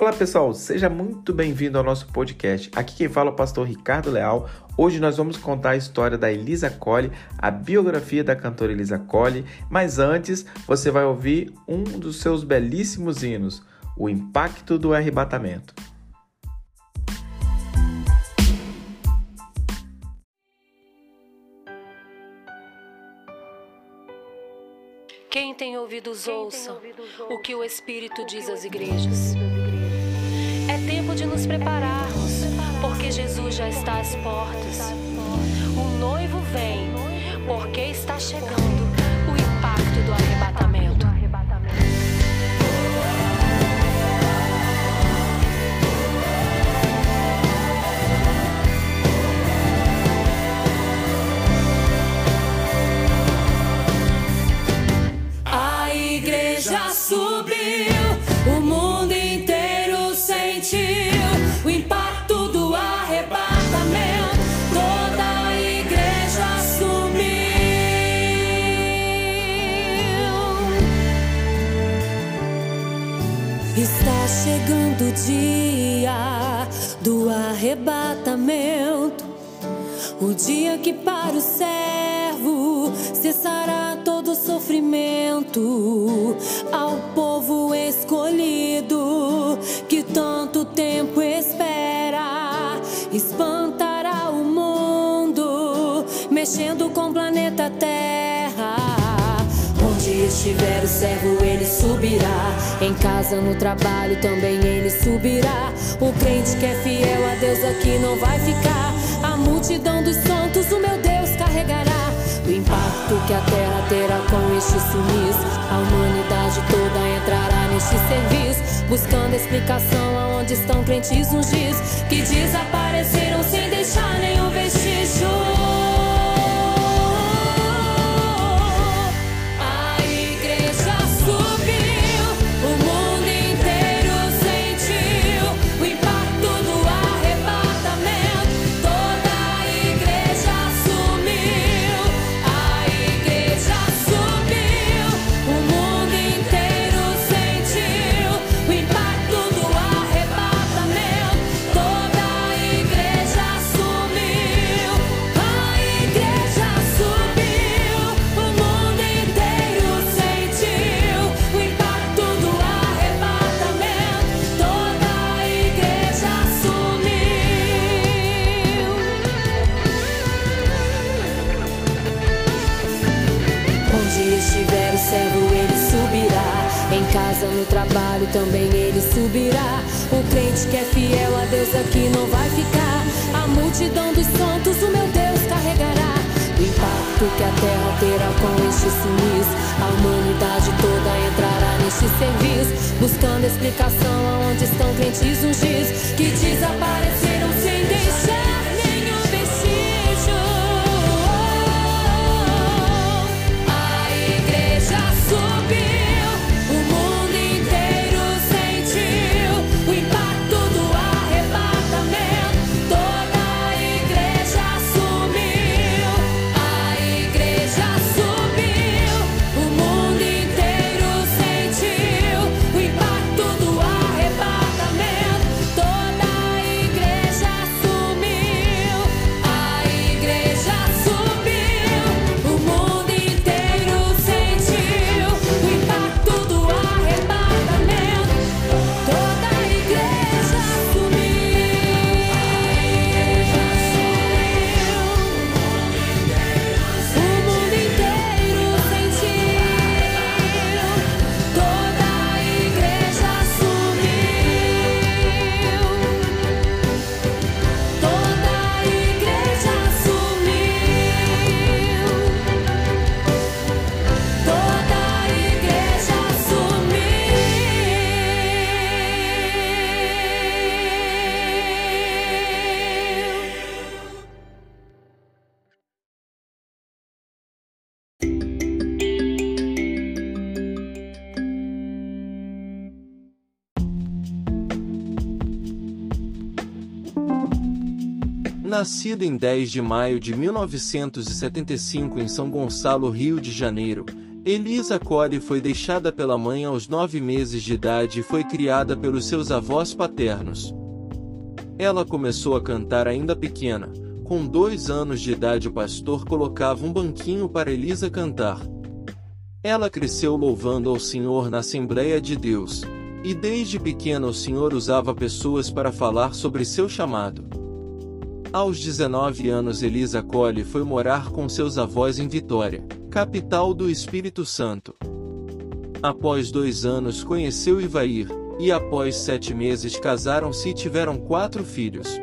Olá pessoal, seja muito bem-vindo ao nosso podcast. Aqui quem fala é o pastor Ricardo Leal. Hoje nós vamos contar a história da Elisa Colli, a biografia da cantora Elisa Colli, mas antes você vai ouvir um dos seus belíssimos hinos, O Impacto do Arrebatamento. Quem tem ouvidos ouça o que o Espírito diz às igrejas. Tempo de nos prepararmos, porque Jesus já está às portas. O noivo vem, porque está chegando o impacto do arrebatamento. A igreja subiu, arrebatamento. O dia que para o servo cessará todo sofrimento ao povo escolhido que tanto tempo espera, espantará o mundo, mexendo com o planeta Terra. Estiver o servo, ele subirá. Em casa, no trabalho, também ele subirá. O crente que é fiel a Deus aqui não vai ficar. A multidão dos santos, o meu Deus carregará. O impacto que a terra terá com este sumiço. A humanidade toda entrará neste serviço. Buscando explicação aonde estão crentes ungis que desapareceram sem Casa, no trabalho, também ele subirá. O crente que é fiel a Deus aqui não vai ficar. A multidão dos santos, o meu Deus carregará. O impacto que a terra terá com este sumiço. A humanidade toda entrará neste serviço. Buscando explicação aonde estão crentes ungis que desapareceram Nascido em 10 de maio de 1975 em São Gonçalo, Rio de Janeiro, Elisa Core foi deixada pela mãe aos nove meses de idade e foi criada pelos seus avós paternos. Ela começou a cantar ainda pequena. Com dois anos de idade, o pastor colocava um banquinho para Elisa cantar. Ela cresceu louvando ao Senhor na Assembleia de Deus, e desde pequena o Senhor usava pessoas para falar sobre seu chamado. Aos 19 anos, Elisa Cole foi morar com seus avós em Vitória capital do Espírito Santo. Após dois anos conheceu Ivair, e após sete meses casaram-se e tiveram quatro filhos.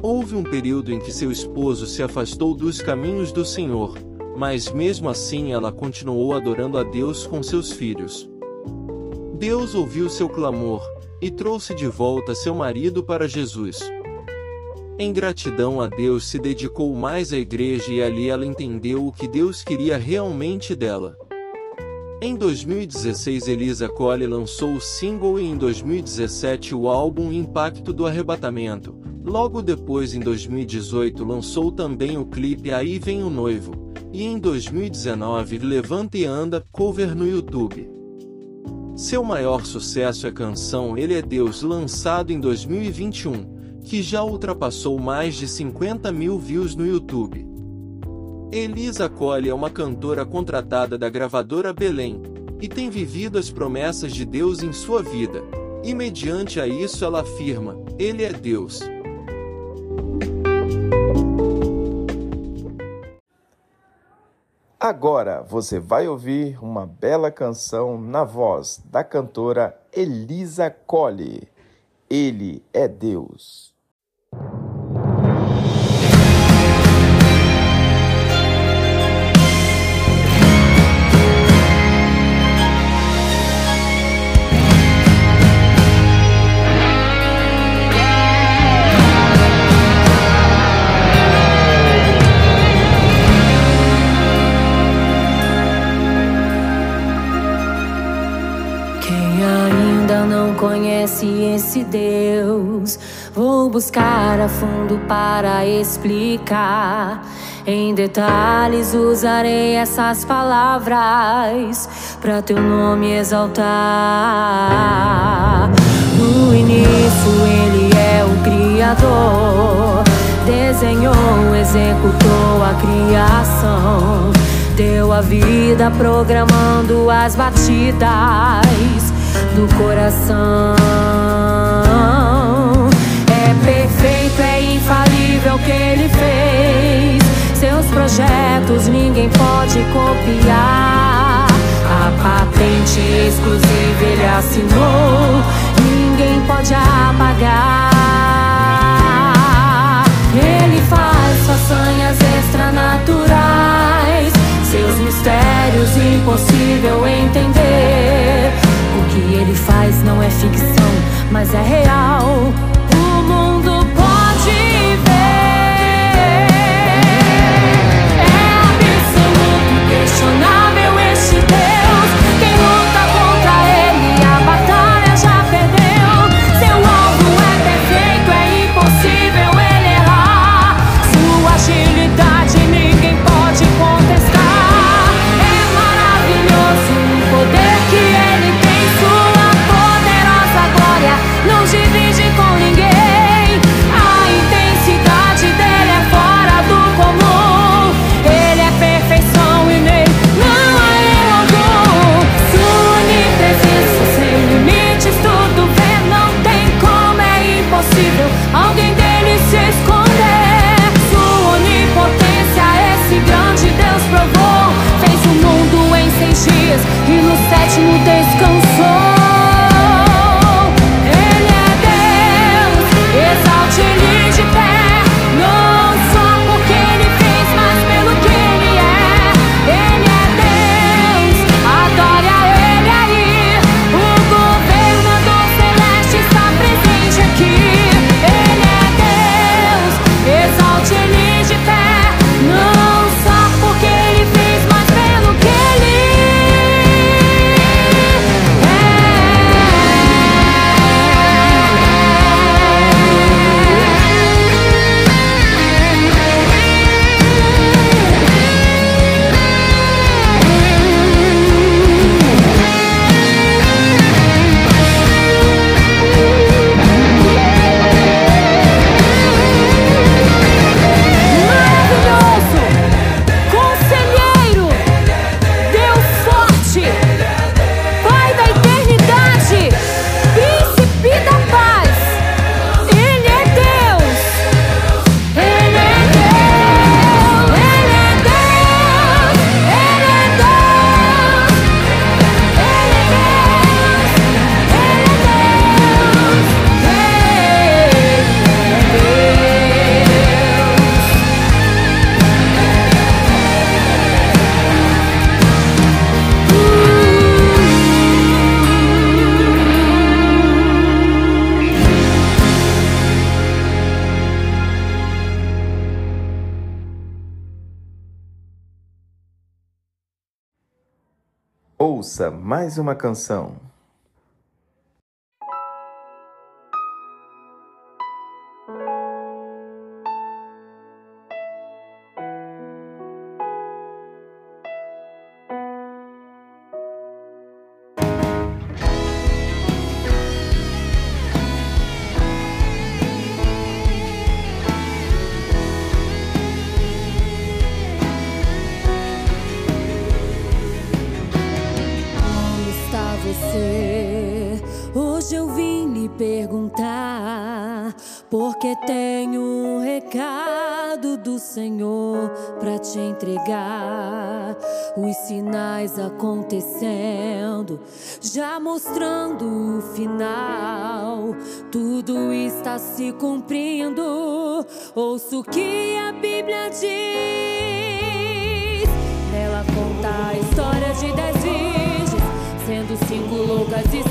Houve um período em que seu esposo se afastou dos caminhos do Senhor, mas mesmo assim ela continuou adorando a Deus com seus filhos. Deus ouviu seu clamor e trouxe de volta seu marido para Jesus. Em gratidão a Deus se dedicou mais à igreja e ali ela entendeu o que Deus queria realmente dela. Em 2016 Elisa Cole lançou o single e em 2017 o álbum Impacto do Arrebatamento. Logo depois em 2018 lançou também o clipe Aí Vem o Noivo. E em 2019 Levanta e Anda, cover no YouTube. Seu maior sucesso é a canção Ele é Deus lançado em 2021 que já ultrapassou mais de 50 mil views no YouTube. Elisa Cole é uma cantora contratada da gravadora Belém e tem vivido as promessas de Deus em sua vida, e mediante a isso ela afirma: Ele é Deus. Agora você vai ouvir uma bela canção na voz da cantora Elisa Cole. Ele é Deus. Buscar a fundo para explicar. Em detalhes usarei essas palavras para teu nome exaltar. No início ele é o Criador, desenhou, executou a criação, deu a vida programando as batidas do coração. É perfeito, é infalível o que ele fez. Seus projetos ninguém pode copiar. A patente exclusiva ele assinou, ninguém pode apagar. Ele faz façanhas extranaturais, seus mistérios impossível entender que ele faz não é ficção, mas é real. O Ouça mais uma canção. Para te entregar. Os sinais acontecendo, já mostrando o final. Tudo está se cumprindo. Ouço o que a Bíblia diz. Nela conta a história de dez virgens, sendo cinco loucas e